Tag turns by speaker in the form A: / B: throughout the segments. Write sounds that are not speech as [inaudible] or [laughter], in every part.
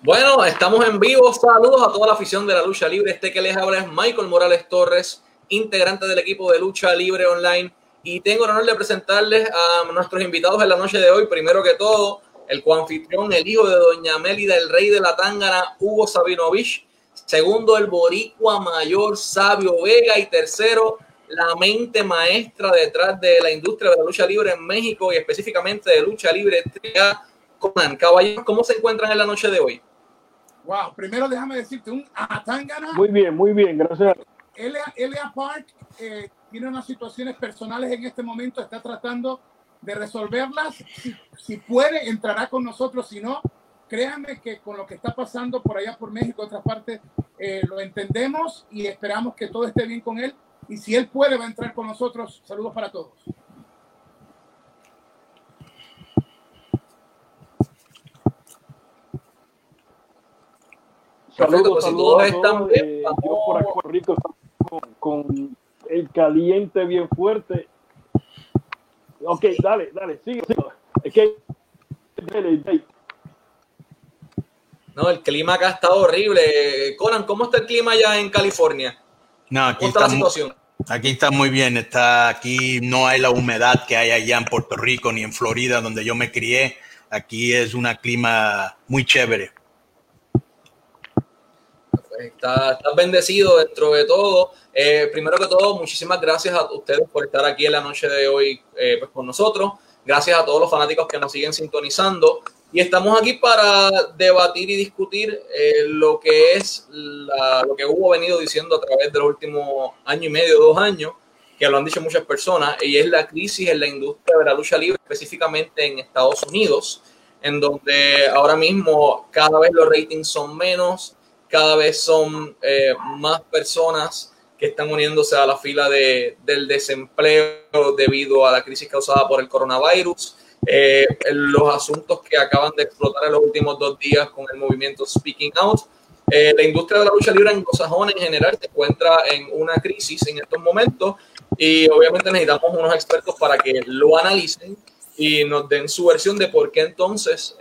A: Bueno, estamos en vivo. Saludos a toda la afición de la lucha libre. Este que les habla es Michael Morales Torres, integrante del equipo de lucha libre online. Y tengo el honor de presentarles a nuestros invitados en la noche de hoy. Primero que todo, el coanfitrión, el hijo de Doña Mélida, el rey de la Tángana, Hugo Sabinovich. Segundo, el boricua mayor, Sabio Vega. Y tercero, la mente maestra detrás de la industria de la lucha libre en México y específicamente de lucha libre. Conan, caballeros, ¿cómo se encuentran en la noche de hoy?
B: Wow, primero déjame decirte, un Atangana.
C: Muy bien, muy bien, gracias.
B: Elia Park eh, tiene unas situaciones personales en este momento, está tratando de resolverlas. Si, puede, entrará con nosotros, si no, créanme que con lo que está pasando por allá por México, otras partes, eh, lo entendemos y esperamos que todo esté bien con él. Y si él puede, va a entrar con nosotros. Saludos para todos.
C: Saludos, pues, están bien, eh, yo por aquí Rico con, el caliente bien fuerte. Ok, dale, dale, sigue. Es que
A: no, el clima acá está horrible. Conan, ¿cómo está el clima allá en California?
D: No, aquí está, la situación? aquí está muy bien. Está aquí no hay la humedad que hay allá en Puerto Rico ni en Florida, donde yo me crié. Aquí es un clima muy chévere
A: está, bendecido dentro de todo. Eh, primero que todo, muchísimas gracias a ustedes por estar aquí en la noche de hoy eh, pues, con nosotros. Gracias a todos los fanáticos que nos siguen sintonizando. Y estamos aquí para debatir y discutir eh, lo que es lo que hubo venido diciendo a través de los últimos año y medio, dos años, que lo han dicho muchas personas, y es la crisis en la industria de la lucha libre, específicamente en Estados Unidos, en donde ahora mismo cada vez los ratings son menos, cada vez son eh, más personas que están uniéndose a la fila de, del desempleo debido a la crisis causada por el coronavirus. Eh, los asuntos que acaban de explotar en los últimos dos días con el movimiento Speaking Out. Eh, la industria de la lucha libre anglosajona en general se encuentra en una crisis en estos momentos y obviamente necesitamos unos expertos para que lo analicen y nos den su versión de por qué entonces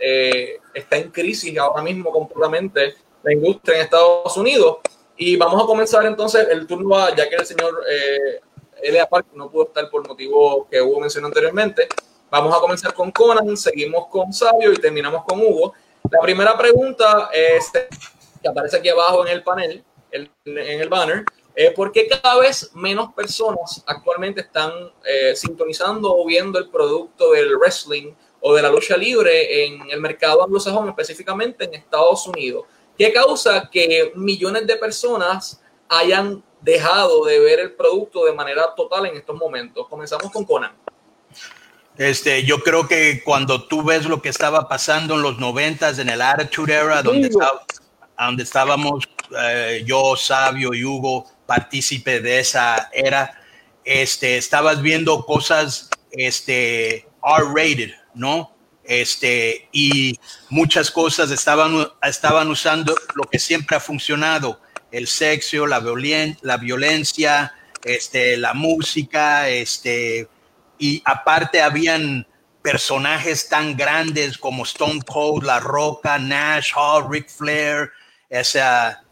A: está en crisis ahora mismo completamente la industria en Estados Unidos. Y vamos a comenzar entonces el turno, ya que el señor eh, Park no pudo estar por motivo que Hugo mencionó anteriormente. Vamos a comenzar con Conan, seguimos con Sabio y terminamos con Hugo. La primera pregunta es, que aparece aquí abajo en el panel, en el banner, es ¿por qué cada vez menos personas actualmente están eh, sintonizando o viendo el producto del wrestling o de la lucha libre en el mercado anglosajón, específicamente en Estados Unidos? ¿Qué causa que millones de personas hayan dejado de ver el producto de manera total en estos momentos? Comenzamos con Conan.
D: Este, yo creo que cuando tú ves lo que estaba pasando en los noventas, en el Attitude Era, donde, donde estábamos eh, yo, Sabio y Hugo, partícipe de esa era, este, estabas viendo cosas este, R-rated, ¿no? Este, y muchas cosas estaban, estaban usando lo que siempre ha funcionado, el sexo, la, la violencia, este, la música, este, y aparte habían personajes tan grandes como Stone Cold, La Roca, Nash, Hall, Ric Flair, esa,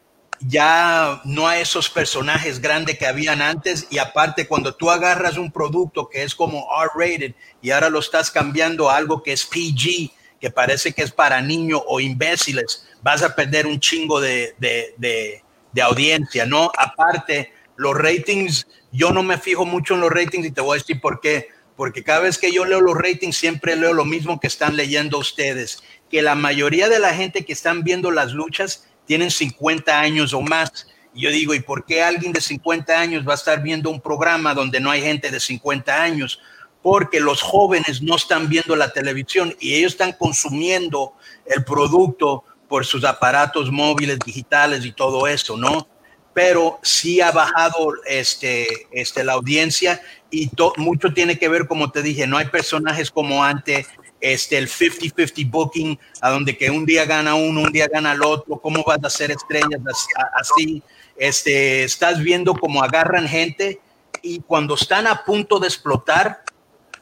D: ya no hay esos personajes grandes que habían antes y aparte cuando tú agarras un producto que es como R-rated y ahora lo estás cambiando a algo que es PG, que parece que es para niños o imbéciles, vas a perder un chingo de, de, de, audiencia, ¿no? Aparte, los ratings, yo no me fijo mucho en los ratings y te voy a decir por qué. Porque cada vez que yo leo los ratings, siempre leo lo mismo que están leyendo ustedes, que la mayoría de la gente que están viendo las luchas tienen 50 años o más. Y yo digo, ¿y por qué alguien de 50 años va a estar viendo un programa donde no hay gente de 50 años? Porque los jóvenes no están viendo la televisión y ellos están consumiendo el producto por sus aparatos móviles, digitales y todo eso, ¿no? Pero sí ha bajado este, este, la audiencia y mucho tiene que ver, como te dije, no hay personajes como antes, este, el 50-50 booking, a donde que un día gana uno, un día gana el otro, cómo vas a hacer estrellas así, este, estás viendo cómo agarran gente y cuando están a punto de explotar,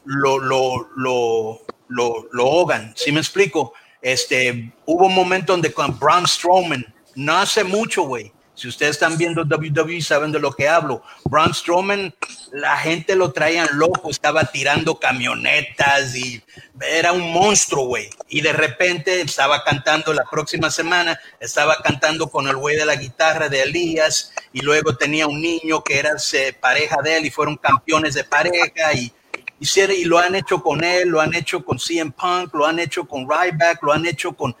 D: lo, lo, lo, lo, lo ahogan, ¿sí me explico? Este, hubo un momento donde con Braun Strowman, no hace mucho, güey, si ustedes están viendo WWE, saben de lo que hablo. Braun Strowman, la gente lo traían loco, estaba tirando camionetas y era un monstruo, güey. Y de repente estaba cantando la próxima semana, estaba cantando con el güey de la guitarra de Elías y luego tenía un niño que era pareja de él y fueron campeones de pareja y, y lo han hecho con él, lo han hecho con CM Punk, lo han hecho con Ryback, lo han hecho con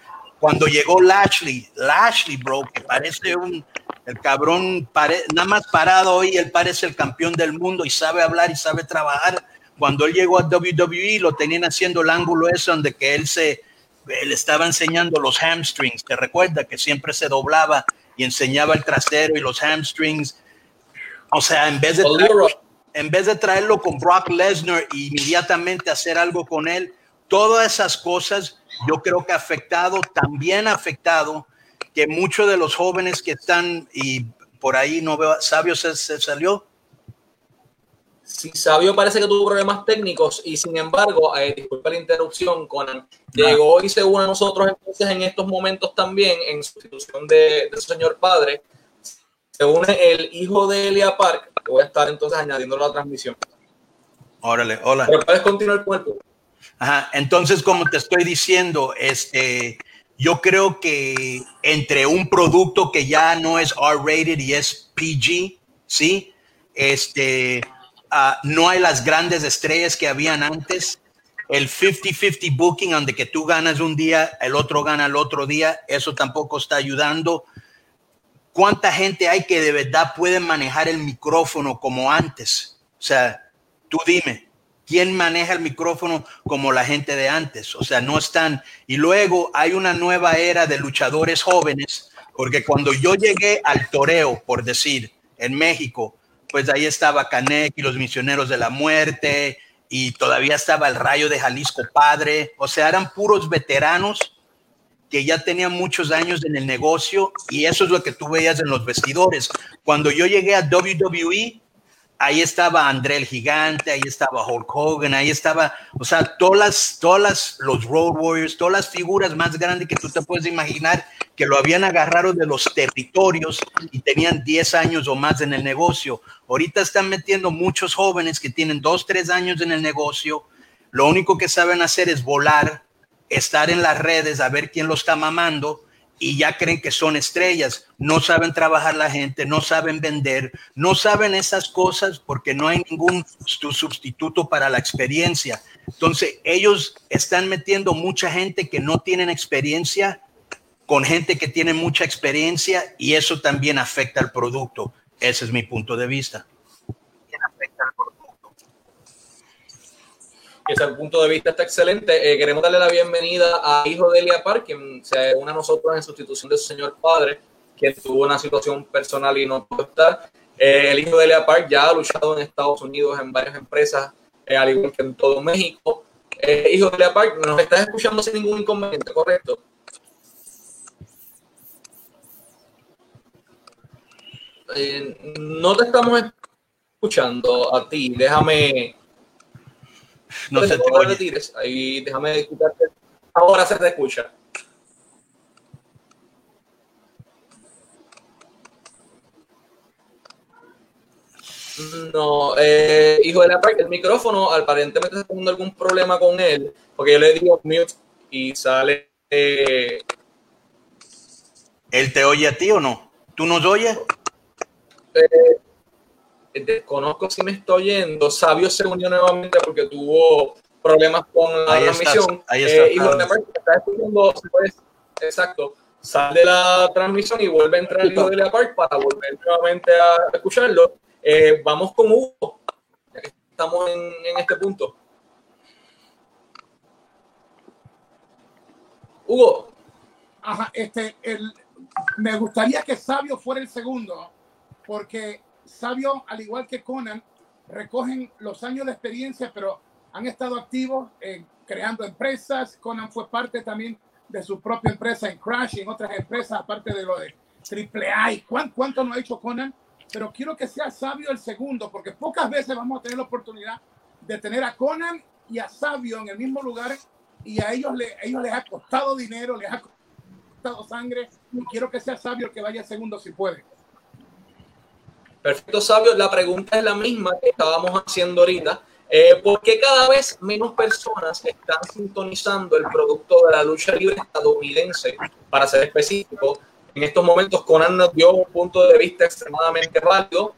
D: cuando llegó Lashley, Lashley, bro, que parece un, el cabrón, nada más parado hoy, él parece el campeón del mundo y sabe hablar y sabe trabajar. Cuando él llegó a WWE, lo tenían haciendo el ángulo ese donde que él se, él estaba enseñando los hamstrings, te recuerda que siempre se doblaba y enseñaba el trasero y los hamstrings. O sea, en vez de traerlo, en vez de traerlo con Brock Lesnar e inmediatamente hacer algo con él, todas esas cosas yo creo que ha afectado, también ha afectado que muchos de los jóvenes que están, y por ahí no veo, Sabio se, salió.
A: Sí, Sabio parece que tuvo problemas técnicos y sin embargo, eh, disculpa la interrupción, Conan, llegó y se une a nosotros entonces en estos momentos también en sustitución de, de su señor padre. Se une el hijo de Elia Park, que voy a estar entonces añadiendo la transmisión.
D: Órale, hola.
A: Pero puedes continuar con el
D: Entonces, como te estoy diciendo, este, yo creo que entre un producto que ya no es R-rated y es PG, ¿sí? Este, uh, no hay las grandes estrellas que habían antes. El 50-50 booking, donde que tú ganas un día, el otro gana el otro día, eso tampoco está ayudando. ¿Cuánta gente hay que de verdad puede manejar el micrófono como antes? O sea, tú dime, ¿Quién maneja el micrófono como la gente de antes? O sea, no están. Y luego hay una nueva era de luchadores jóvenes, porque cuando yo llegué al toreo, por decir, en México, pues ahí estaba Canek y los misioneros de la muerte, y todavía estaba el rayo de Jalisco Padre. O sea, eran puros veteranos que ya tenían muchos años en el negocio, y eso es lo que tú veías en los vestidores. Cuando yo llegué a WWE, ahí estaba André el Gigante, ahí estaba Hulk Hogan, ahí estaba, o sea, todas las, todas los Road Warriors, todas las figuras más grandes que tú te puedes imaginar que lo habían agarrado de los territorios y tenían 10 años o más en el negocio. Ahorita están metiendo muchos jóvenes que tienen 2, 3 años en el negocio, lo único que saben hacer es volar, estar en las redes a ver quién lo está mamando y ya creen que son estrellas. No saben trabajar la gente, no saben vender, no saben esas cosas porque no hay ningún sustituto para la experiencia. Entonces, ellos están metiendo mucha gente que no tienen experiencia con gente que tiene mucha experiencia y eso también afecta al producto. Ese es mi punto de vista. Afecta al producto
A: ese punto de vista está excelente. Eh, queremos darle la bienvenida a hijo de Elia Park, quien se une a nosotros en sustitución de su señor padre, quien tuvo una situación personal y no pudo estar. Eh, el hijo de Elia Park ya ha luchado en Estados Unidos en varias empresas, eh, al igual que en todo México. hijo de Elia Park, nos estás escuchando sin ningún inconveniente, ¿correcto? no te estamos escuchando a ti. Déjame
D: no se te oye.
A: Ahí déjame escucharte. Ahora se te escucha. No, eh, hijo de la el micrófono aparentemente está teniendo algún problema con él, porque yo le digo mute y sale. Eh,
D: ¿Él te oye a ti o no? ¿Tú nos oyes?
A: Eh, desconozco si me estoy yendo. Sabio se unió nuevamente porque tuvo problemas con la transmisión.
D: ahí está. Eh,
A: exacto, sale de la transmisión y vuelve a entrar el hijo de la Park para volver nuevamente a escucharlo. Eh, vamos con Hugo, estamos en, en este punto. Hugo.
B: Ajá, este, el, me gustaría que Sabio fuera el segundo, porque Sabio, al igual que Conan, recogen los años de experiencia, pero han estado activos en creando empresas. Conan fue parte también de su propia empresa en Crash y en otras empresas, aparte de lo de AAA. ¿Y cuánto, no ha hecho Conan? Pero quiero que sea Sabio el segundo, porque pocas veces vamos a tener la oportunidad de tener a Conan y a Sabio en el mismo lugar y a ellos, le, ellos les ha costado dinero, les ha costado sangre y quiero que sea sabio que vaya segundo si puede.
A: Perfecto, sabio. La pregunta es la misma que estábamos haciendo ahorita. Eh, ¿Por qué cada vez menos personas están sintonizando el producto de la lucha libre estadounidense? Para ser específico, en estos momentos Conan nos dio un punto de vista extremadamente válido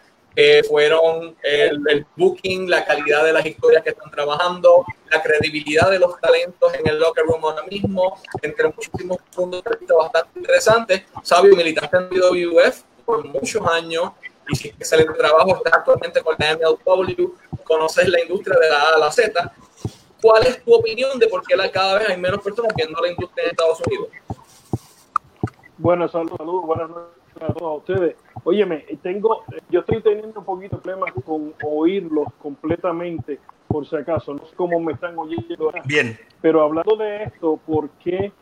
A: fueron el, booking, la calidad de las historias que están trabajando, la credibilidad de los talentos en el locker room ahora mismo, entre muchísimos puntos de vista bastante interesantes. Sabio, militaste en WWF por muchos años, y que excelente trabajo, estás actualmente con la MLW, conoces la industria de la A a la Z. ¿Cuál es tu opinión de por qué cada vez hay menos personas viendo la industria en Estados Unidos?
C: Bueno, saludos, saludos, buenas noches a todos ustedes. Óyeme, tengo, yo estoy teniendo un poquito de problemas con oírlos completamente, por si acaso. No sé cómo me están oyendo.
D: Bien.
C: Pero hablando de esto, ¿por qué,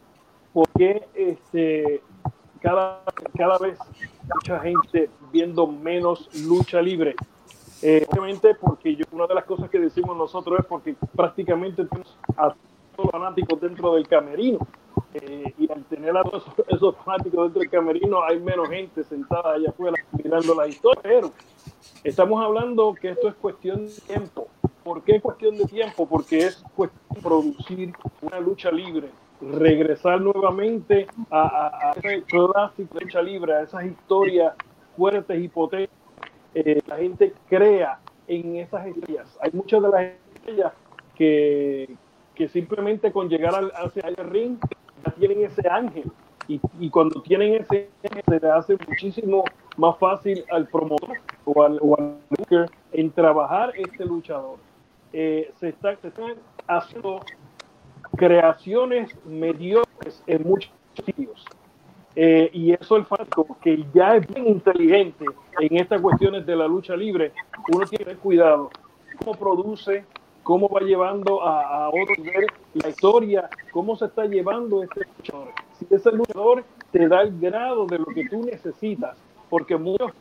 C: por qué este, cada, cada vez mucha gente viendo menos lucha libre? Eh, obviamente porque yo, una de las cosas que decimos nosotros es porque prácticamente tenemos a todos los fanáticos dentro del camerino. Eh, y al tener a todos esos fanáticos dentro del camerino, hay menos gente sentada allá afuera mirando la historia. Pero estamos hablando que esto es cuestión de tiempo. ¿Por qué cuestión de tiempo? Porque es cuestión de producir una lucha libre, regresar nuevamente a, a, ese clásico de lucha a esas historias fuertes y potentes. Eh, la gente crea en esas estrellas. Hay muchas de las estrellas que, que simplemente con llegar al, hacia ring tienen ese ángel. Y, y, cuando tienen ese ángel, se le hace muchísimo más fácil al promotor o al, o al en trabajar este luchador. Eh, se, está, se, están haciendo creaciones mediocres en muchos sitios. Eh, y eso el fanático que ya es bien inteligente en estas cuestiones de la lucha libre, uno tiene cuidado cómo produce, cómo va llevando a, a otro la historia, cómo se está llevando este luchador. Si ese luchador te da el grado de lo que tú necesitas, porque muchos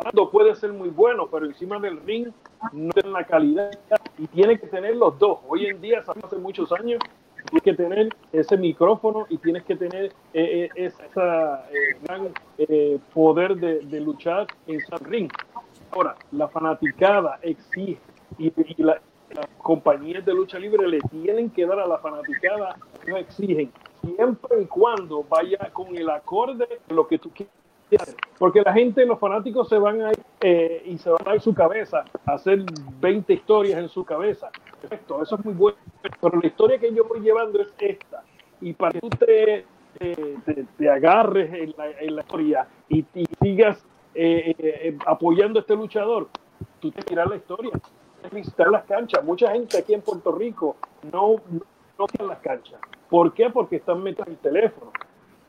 C: hablando puede ser muy bueno, pero encima del ring no tiene la calidad y tiene que tener los dos. Hoy en día, hace muchos años, tienes que tener ese micrófono y tienes que tener eh, eh eh, gran eh, poder de, de, luchar en ese ring. Ahora, la fanaticada exige y, y la, las compañías de lucha libre le tienen que dar a la fanaticada que exigen, siempre y cuando vaya con el acorde de lo que tú quieres. Porque la gente, los fanáticos se van a ir eh, y se van a ir su cabeza a hacer 20 historias en su cabeza. Perfecto, eso es muy bueno. Pero la historia que yo voy llevando es esta. Y para que tú te, te, agarres en la, historia y, sigas eh, eh, apoyando a este luchador, tú te tiras la historia visitar las canchas. Mucha gente aquí en Puerto Rico no, no, las canchas. ¿Por qué? Porque están metidos en el teléfono.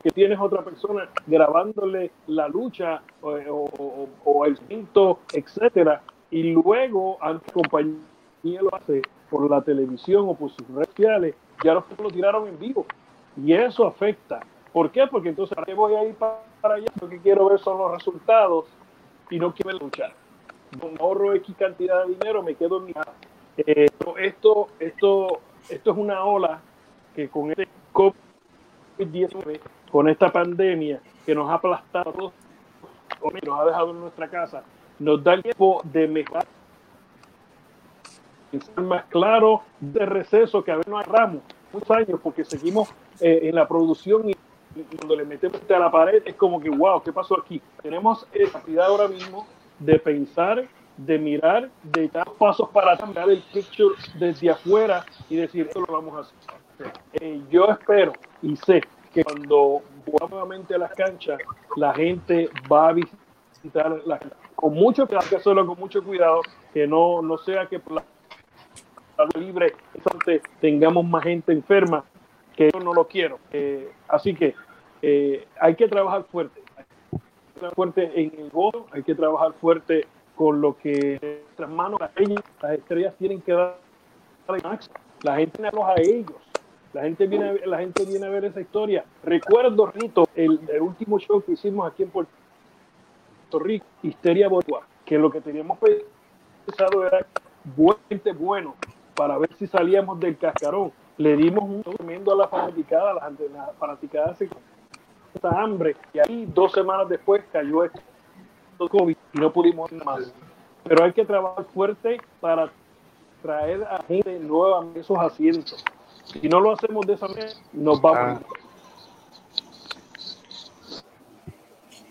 C: Que tienes otra persona grabándole la lucha o, el cinto, etcétera, y luego, antes compañía lo hace por la televisión o por sus redes sociales, ya los lo tiraron en vivo. Y eso afecta. ¿Por qué? Porque entonces, ¿para qué voy a ir para allá? Lo que quiero ver son los resultados y no quiero luchar ahorro X cantidad de dinero, me quedo en mi casa. Eh, esto, esto, esto es una ola que con este COVID-19, con esta pandemia que nos ha aplastado o nos ha dejado en nuestra casa, nos da el tiempo de mejorar, ser más claro de receso que a veces no agarramos muchos años porque seguimos eh, en la producción y, cuando le metemos a la pared es como que wow, ¿qué pasó aquí? Tenemos capacidad ahora mismo de pensar, de mirar, de dar pasos para cambiar el picture desde afuera y decir, esto lo vamos a hacer. Eh, yo espero y sé que cuando vamos nuevamente a las canchas, la gente va a visitar la con mucho cuidado, que hacerlo con mucho cuidado, que no, no sea que por la libre tengamos más gente enferma, que yo no lo quiero. Eh, así que eh, hay que trabajar fuerte fuerte en el gozo, hay que trabajar fuerte con lo que nuestras manos, las estrellas tienen que dar La gente a ellos. La gente viene a, la gente viene a ver esa historia. Recuerdo, Rito, el, último show que hicimos aquí en Puerto Rico, Histeria Botua, que lo que teníamos pensado era bueno para ver si salíamos del cascarón. le dimos un tremendo a la fanaticada, la, la fanaticada se esta hambre y ahí dos semanas después cayó esto COVID y no pudimos más. Pero hay que trabajar fuerte para traer a gente nueva a esos asientos. Si no lo hacemos de esa manera, nos vamos. Ah.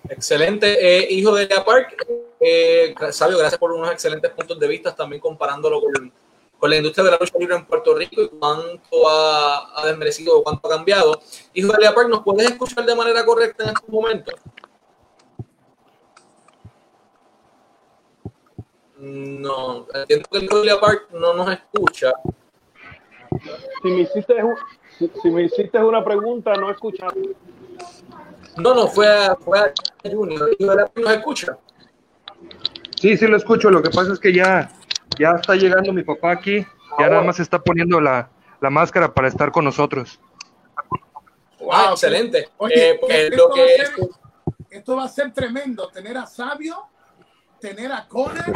A: Excelente. Eh, hijo de Lea Park, eh, Sabio, gracias por unos excelentes puntos de vista, también comparándolo con, con la industria de la lucha libre en Puerto Rico y cuánto ha, ha desmerecido o cuánto ha cambiado. Hijo de Lea Park, ¿nos puedes escuchar de manera correcta en estos momentos? No, entiendo que el Julia Park no nos escucha.
C: Si me hiciste, si, me hiciste una pregunta, no escucha.
A: No, no, fue a, fue a Junior. ¿Nos escucha?
E: Sí, sí lo escucho. Lo que pasa es que ya, ya está llegando mi papá aquí. Ya nada más está poniendo la, la máscara para estar con nosotros.
A: Wow, excelente.
B: Oye, eh, pues, esto, va ser, esto, va a ser, tremendo. Tener a Sabio, tener a Conner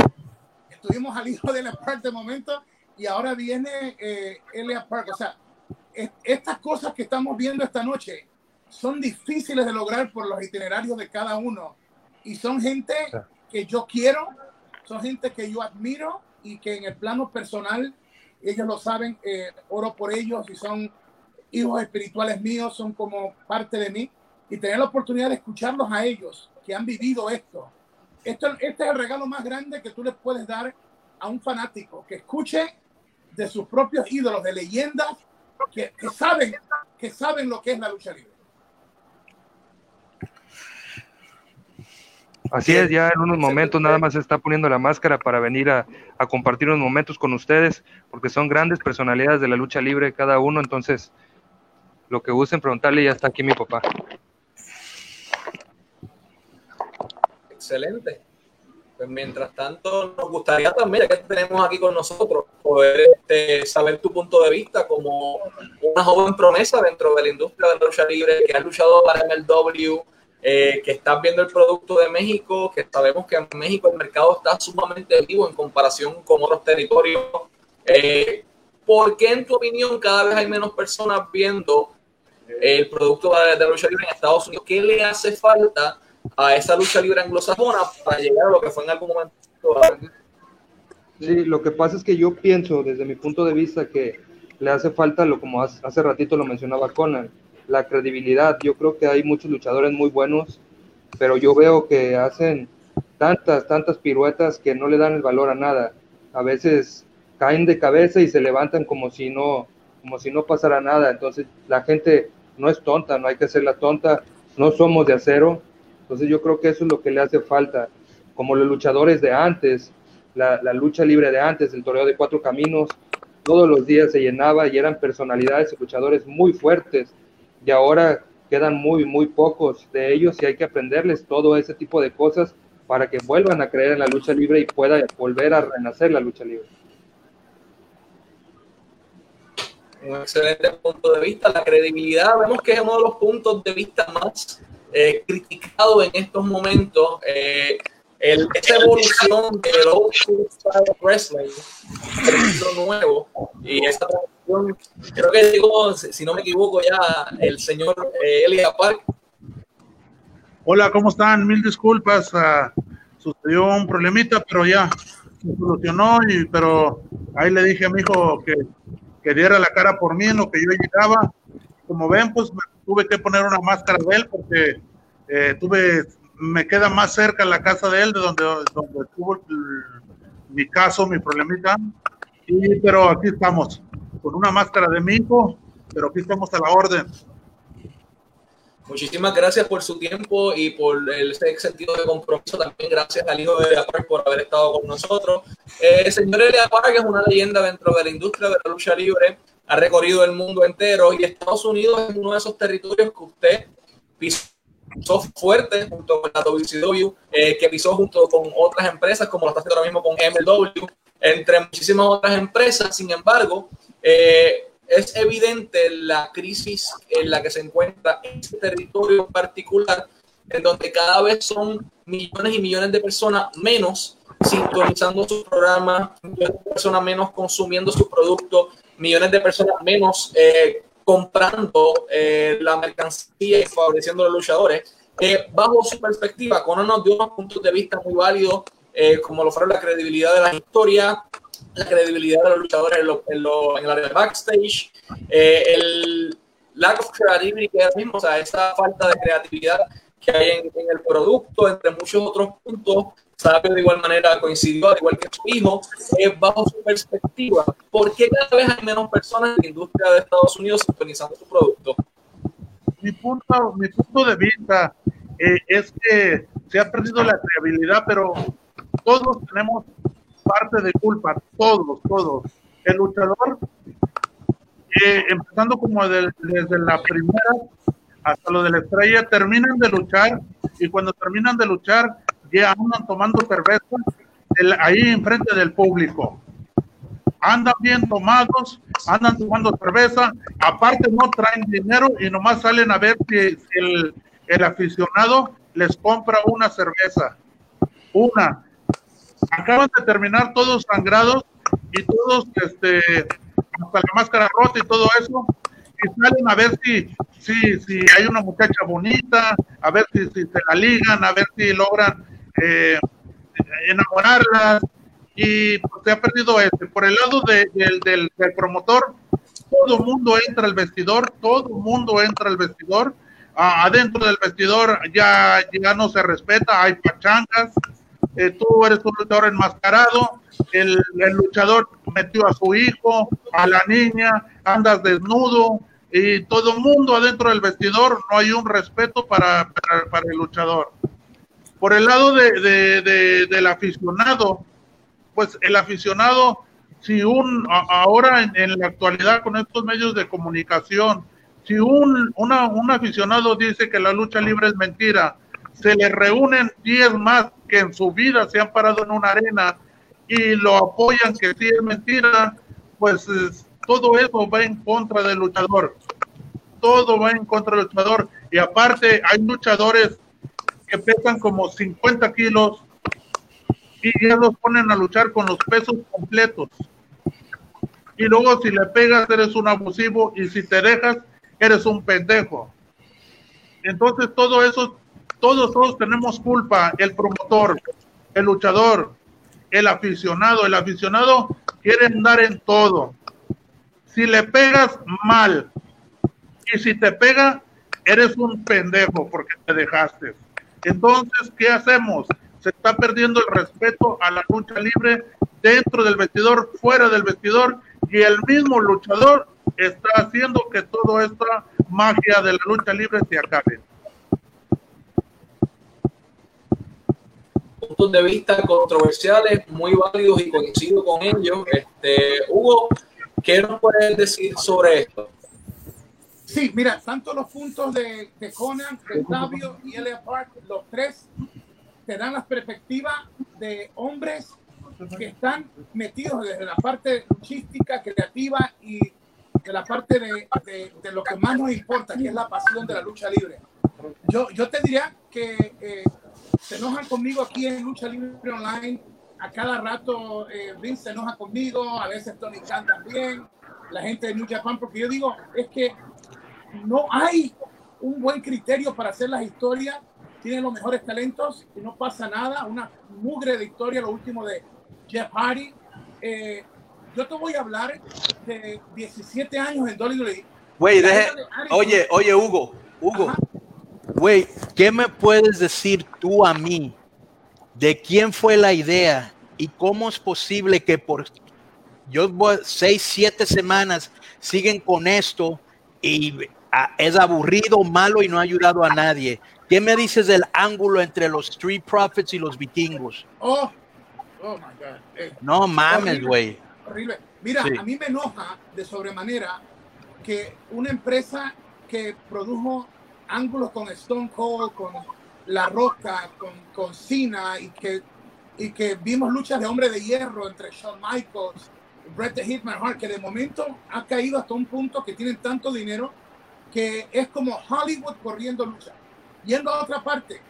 B: tuvimos al hijo de Elia Park de momento y ahora viene eh, Elia Park. O sea, estas cosas que estamos viendo esta noche son difíciles de lograr por los itinerarios de cada uno. Y son gente que yo quiero, son gente que yo admiro y que en el plano personal, ellos lo saben, eh, oro por ellos y son hijos espirituales míos, son como parte de mí. Y tener la oportunidad de escucharlos a ellos que han vivido esto. Este es el regalo más grande que tú le puedes dar a un fanático, que escuche de sus propios ídolos, de leyendas, que, saben, que saben lo que es la lucha libre.
E: Así es, ya en unos momentos nada más se está poniendo la máscara para venir a, a, compartir unos momentos con ustedes, porque son grandes personalidades de la lucha libre cada uno, entonces lo que gusten preguntarle ya está aquí mi papá.
A: Excelente. Pues mientras tanto, nos gustaría también, que tenemos aquí con nosotros, poder este, saber tu punto de vista como una joven promesa dentro de la industria de la lucha libre, que ha luchado para MLW, eh, que estás viendo el producto de México, que sabemos que en México el mercado está sumamente vivo en comparación con otros territorios. Eh, ¿Por qué, en tu opinión, cada vez hay menos personas viendo el producto de la lucha libre en Estados Unidos? ¿Qué le hace falta? A esa lucha libre anglosajona para llegar a lo que fue en algún momento.
E: Sí, lo que pasa es que yo pienso desde mi punto de vista que le hace falta, lo como hace ratito lo mencionaba Conan, la credibilidad. Yo creo que hay muchos luchadores muy buenos, pero yo veo que hacen tantas, tantas piruetas que no le dan el valor a nada. A veces caen de cabeza y se levantan como si no, como si no pasara nada. Entonces la gente no es tonta, no hay que hacerla tonta. No somos de acero, entonces yo creo que eso es lo que le hace falta, como los luchadores de antes, la, lucha libre de antes, el torneo de cuatro caminos, todos los días se llenaba y eran personalidades y luchadores muy fuertes y ahora quedan muy, muy pocos de ellos y hay que aprenderles todo ese tipo de cosas para que vuelvan a creer en la lucha libre y pueda volver a renacer la lucha libre.
A: Un excelente punto de vista. La credibilidad, vemos que es uno de los puntos de vista más eh, criticado en estos momentos eh, el, esa evolución del old style wrestling, el nuevo, y esa transición, creo que digo, si no me equivoco ya, el señor eh, Elia Park.
F: Hola, ¿cómo están? Mil disculpas, uh, sucedió un problemita, pero ya se solucionó, y, pero ahí le dije a mi hijo que, que diera la cara por mí en lo que yo llegaba. Como ven, pues me tuve que poner una máscara de él porque eh, tuve, me queda más cerca la casa de él, de donde, donde tuvo mi caso, mi problemita. Y, pero aquí estamos, con una máscara de mico, pero aquí estamos a la orden.
A: Muchísimas gracias por su tiempo y por el sentido de compromiso. También gracias al hijo de Elia Park por haber estado con nosotros. eh, señor Elia Park es una leyenda dentro de la industria de la lucha libre ha recorrido el mundo entero y Estados Unidos es uno de esos territorios que usted pisó fuerte junto con la WCW, eh, que pisó junto con otras empresas como lo está haciendo ahora mismo con MLW, entre muchísimas otras empresas. Sin embargo, eh, es evidente la crisis en la que se encuentra este territorio en particular, en donde cada vez son millones y millones de personas menos sintonizando su programa, millones de personas menos consumiendo su producto, millones de personas menos eh, comprando eh, la mercancía y favoreciendo a los luchadores. Eh, bajo su perspectiva, Conan nos dio unos puntos de vista muy válidos, como lo fueron la credibilidad de la historia, la credibilidad de los luchadores en, lo, en, lo, en el área de backstage, el lack of creativity que mismo, o sea, esa falta de creatividad que hay en, en, el producto, entre muchos otros puntos. Sabio de igual manera coincidió, al igual que su hijo, eh, bajo su perspectiva. ¿Por qué cada vez hay menos personas en la industria de Estados Unidos sintonizando su producto?
F: Mi punto, mi punto de vista eh, es que se ha perdido la creatividad, pero todos tenemos parte de culpa, todos, todos. El luchador, eh, empezando como de, desde la primera hasta lo de la estrella, terminan de luchar y cuando terminan de luchar ya andan tomando cerveza ahí enfrente del público. Andan bien tomados, andan tomando cerveza, aparte no traen dinero y nomás salen a ver si, el, el aficionado les compra una cerveza. Una. Acaban de terminar todos sangrados y todos, este, hasta la máscara rota y todo eso, y salen a ver si, si, si hay una muchacha bonita, a ver si, si se la ligan, a ver si logran eh, enamorarlas, y pues, se ha perdido este. Por el lado de, del, del, promotor, todo mundo entra al vestidor, todo mundo entra al vestidor. Adentro del vestidor ya, ya no se respeta, hay pachangas. Eh, tú eres un luchador enmascarado, el, luchador metió a su hijo, a la niña, andas desnudo y todo mundo adentro del vestidor, no hay un respeto para, para el luchador. Por el lado de, de, de, del aficionado, pues el aficionado, si un, ahora en, en, la actualidad con estos medios de comunicación, si un, una, un aficionado dice que la lucha libre es mentira, se le reúnen 10 más que en su vida se han parado en una arena y lo apoyan que sí es mentira, pues todo eso va en contra del luchador. Todo va en contra del luchador. Y aparte hay luchadores que pesan como 50 kilos y ya los ponen a luchar con los pesos completos. Y luego si le pegas eres un abusivo y si te dejas eres un pendejo. Entonces todo eso, todos, todos tenemos culpa, el promotor, el luchador, el aficionado. El aficionado quiere andar en todo. Si le pegas mal y si te pega, eres un pendejo porque te dejaste. Entonces, ¿qué hacemos? Se está perdiendo el respeto a la lucha libre dentro del vestidor, fuera del vestidor, y el mismo luchador está haciendo que toda esta magia de la lucha libre se acabe.
A: Puntos de vista controversiales, muy válidos y coincido con ellos. Este, Hugo, ¿qué nos puedes decir sobre esto?
B: Sí, mira, tanto los puntos de, de Conan, de Fabio y Elia Park, los tres te dan las perspectivas de hombres que están metidos desde la parte luchística, creativa y de la parte de, de, de, lo que más nos importa, que es la pasión de la lucha libre. Yo, yo te diría que eh, se enojan conmigo aquí en Lucha Libre Online. A cada rato eh, Vince se enoja conmigo, a veces Tony Khan también, la gente de New Japan, porque yo digo, es que no hay un buen criterio para hacer las historias. Tienen los mejores talentos y no pasa nada. Una mugre de historia, lo último de Jeff Hardy. Eh, yo te voy a hablar de 17 años en WWE.
D: Güey, deje... oye, oye, Hugo, Hugo, güey, ¿qué me puedes decir tú a mí de quién fue la idea y cómo es posible que por yo seis, siete semanas siguen con esto y es aburrido, malo y no ha ayudado a nadie. ¿Qué me dices del ángulo entre los Street Profits y los vikingos?
B: Oh, oh my God.
D: Eh, no mames, güey.
B: Horrible. Mira, sí. a mí me enoja de sobremanera que una empresa que produjo ángulos con Stone Cold, con La Roca, con, con Cena y que, y que vimos luchas de hombre de hierro entre Shawn Michaels, Bret the Hitman Hart, que de momento ha caído hasta un punto que tienen tanto dinero que es como Hollywood corriendo lucha. Yendo a otra parte,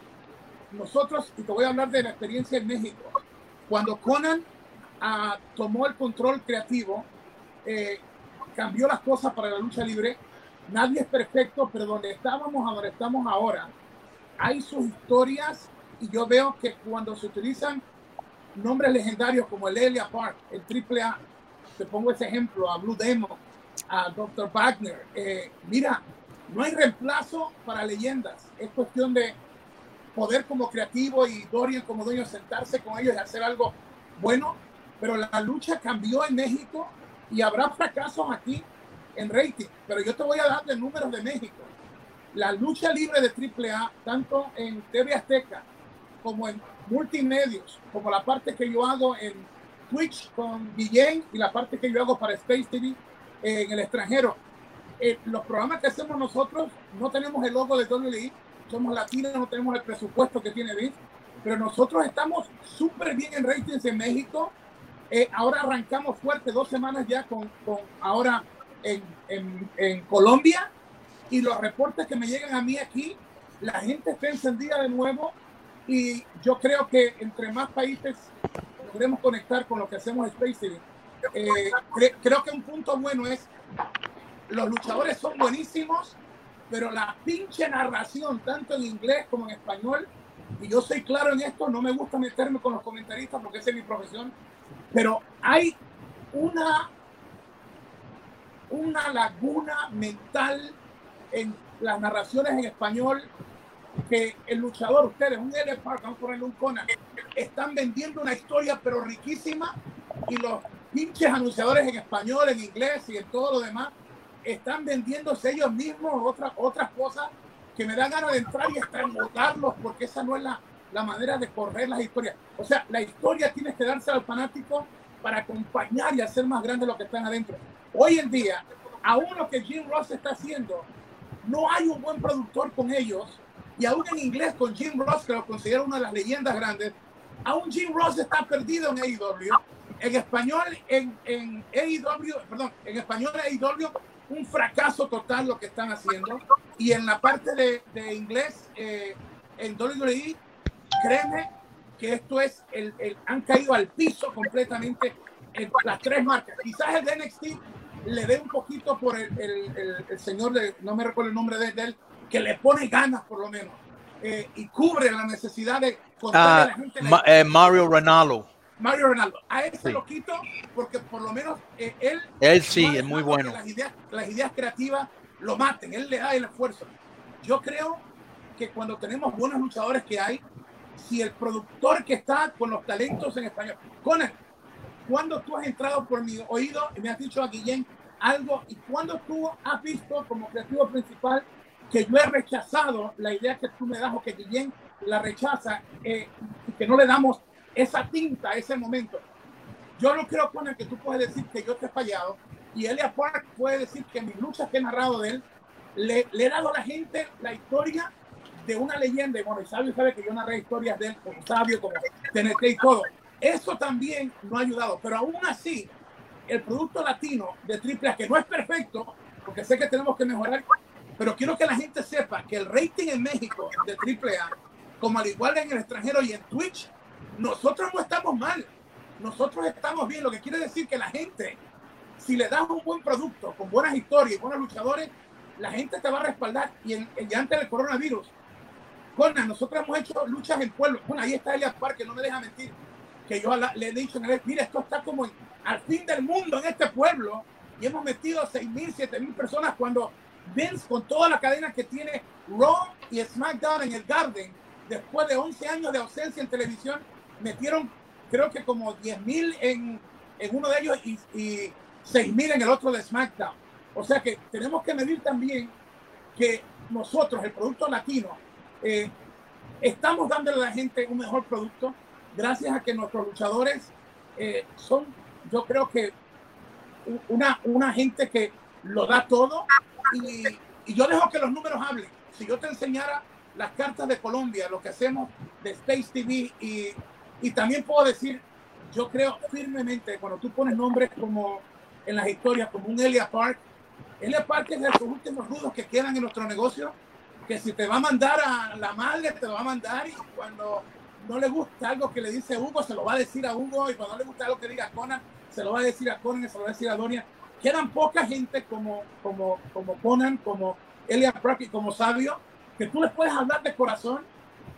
B: nosotros, y te voy a hablar de la experiencia en México, Cuando Conan ah, tomó el control creativo, eh, cambió las cosas para la lucha libre. Nadie es perfecto, pero donde estábamos a donde estamos ahora, hay sus historias y yo veo que cuando se utilizan nombres legendarios como el Elia Park, el AAA, te pongo ese ejemplo, a Blue Demon, a Dr. Wagner, eh, mira, no hay reemplazo para leyendas, es cuestión de poder como creativo y Dorian como dueño sentarse con ellos y hacer algo bueno, pero la lucha cambió en México y habrá fracasos aquí en rating, pero yo te voy a dar de números de México. La lucha libre de AAA, tanto en TV Azteca como en multimedios, como la parte que yo hago en Twitch con Guillén y la parte que yo hago para Space TV en el extranjero. Eh, los programas que hacemos nosotros no tenemos el logo de WWE, somos latinos, no tenemos el presupuesto que tiene Vince, pero nosotros estamos súper bien en ratings en México. Eh, ahora arrancamos fuerte, dos semanas ya con, con ahora en, en, en, Colombia y los reportes que me llegan a mí aquí, la gente está encendida de nuevo y yo creo que entre más países logremos conectar con lo que hacemos Space TV, eh, creo que un punto bueno es los luchadores son buenísimos, pero la pinche narración, tanto en inglés como en español, y yo soy claro en esto, no me gusta meterme con los comentaristas porque esa es mi profesión, pero hay una, una laguna mental en las narraciones en español que el luchador, ustedes, un L. Park, vamos a ponerle un Conan, están vendiendo una historia pero riquísima y los pinches anunciadores en español, en inglés y en todo lo demás están vendiéndose ellos mismos otras otras cosas que me dan ganas de entrar y estrangularlos porque esa no es la, la manera de correr las historias. O sea, la historia tiene que darse al fanático para acompañar y hacer más grande lo que están adentro. Hoy en día, aún lo que Jim Ross está haciendo, no hay un buen productor con ellos y aún en inglés con Jim Ross, que lo considero una de las leyendas grandes, aún Jim Ross está perdido en AEW. En español, en, en AEW, perdón, en español AEW, un fracaso total lo que están haciendo. Y en la parte de, de inglés, eh, en WWE, créeme que esto es, el, el, han caído al piso completamente en las tres marcas. Quizás el de NXT le dé un poquito por el, el, el señor, de, no me recuerdo el nombre de, de él, que le pone ganas por lo menos eh, y cubre la necesidad de
G: contarle a la gente. Ma eh, Mario Ronaldo.
B: Mario Ronaldo. A él se lo quito porque por lo menos eh, él.
G: Él sí, es muy bueno.
B: Las ideas, las ideas creativas lo maten, él le da el esfuerzo. Yo creo que cuando tenemos buenos luchadores que hay, si el productor que está con los talentos en español, con él, cuando tú has entrado por mi oído y me has dicho a Guillén algo, y cuando tú has visto como creativo principal que yo he rechazado la idea que tú me das o que Guillén la rechaza eh, y que no le damos esa tinta a ese momento. Yo no creo, con el que tú puedes decir que yo te he fallado y Elia Park puede decir que mis luchas que he narrado de él le, le, he dado a la gente la historia de una leyenda. Y bueno, y Sabio sabe que yo narré historias de él como Sabio, como TNT y todo. Eso también no ha ayudado, pero aún así, el producto latino de AAA, que no es perfecto, porque sé que tenemos que mejorar, pero quiero que la gente sepa que el rating en México de AAA, como al igual en el extranjero y en Twitch, nosotros no estamos mal. Nosotros estamos bien. Lo que quiere decir que la gente, si le das un buen producto, con buenas historias y buenos luchadores, la gente te va a respaldar. Y, en, y antes del coronavirus, Conan, nosotros hemos hecho luchas en pueblos. Bueno, ahí está Elias Park, que no me deja mentir. Que yo le he dicho en el mira, esto está como en, al fin del mundo en este pueblo. Y hemos metido 6 mil, 7 mil personas cuando Vince, con toda la cadena que tiene Raw y SmackDown en el Garden, después de 11 años de ausencia en televisión, metieron creo que como 10 mil en, en, uno de ellos y, y 6 mil en el otro de SmackDown. O sea que tenemos que medir también que nosotros, el producto latino, eh, estamos dándole a la gente un mejor producto gracias a que nuestros luchadores eh, son, yo creo que una, una gente que lo da todo y, y, yo dejo que los números hablen. Si yo te enseñara las cartas de Colombia, lo que hacemos de Space TV y, y también puedo decir, yo creo firmemente, cuando tú pones nombres como en las historias, como un Elia Park, Elia Park es de los últimos rudos que quedan en nuestro negocio, que si te va a mandar a la madre, te lo va a mandar y cuando no le gusta algo que le dice Hugo, se lo va a decir a Hugo, y cuando no le gusta algo que diga Conan, se lo va a decir a Conan, se lo va a decir a Donia. Quedan poca gente como, como, como Conan, como Elian Pratt como Sabio, que tú les puedes hablar de corazón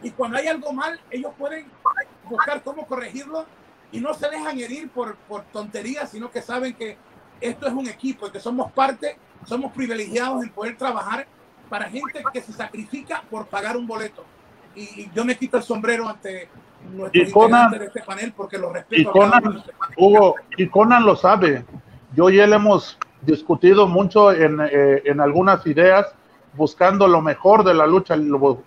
B: y cuando hay algo mal, ellos pueden buscar cómo corregirlo y no se dejan herir por, por tonterías, sino que saben que esto es un equipo y que somos parte, somos privilegiados en poder trabajar para gente que se sacrifica por pagar un boleto. Y, yo me quito el sombrero ante nuestros integrantes de este panel porque lo respeto.
F: Y Conan, Hugo, y Conan lo sabe. Yo y él hemos discutido mucho en, eh, en algunas ideas buscando lo mejor de la lucha,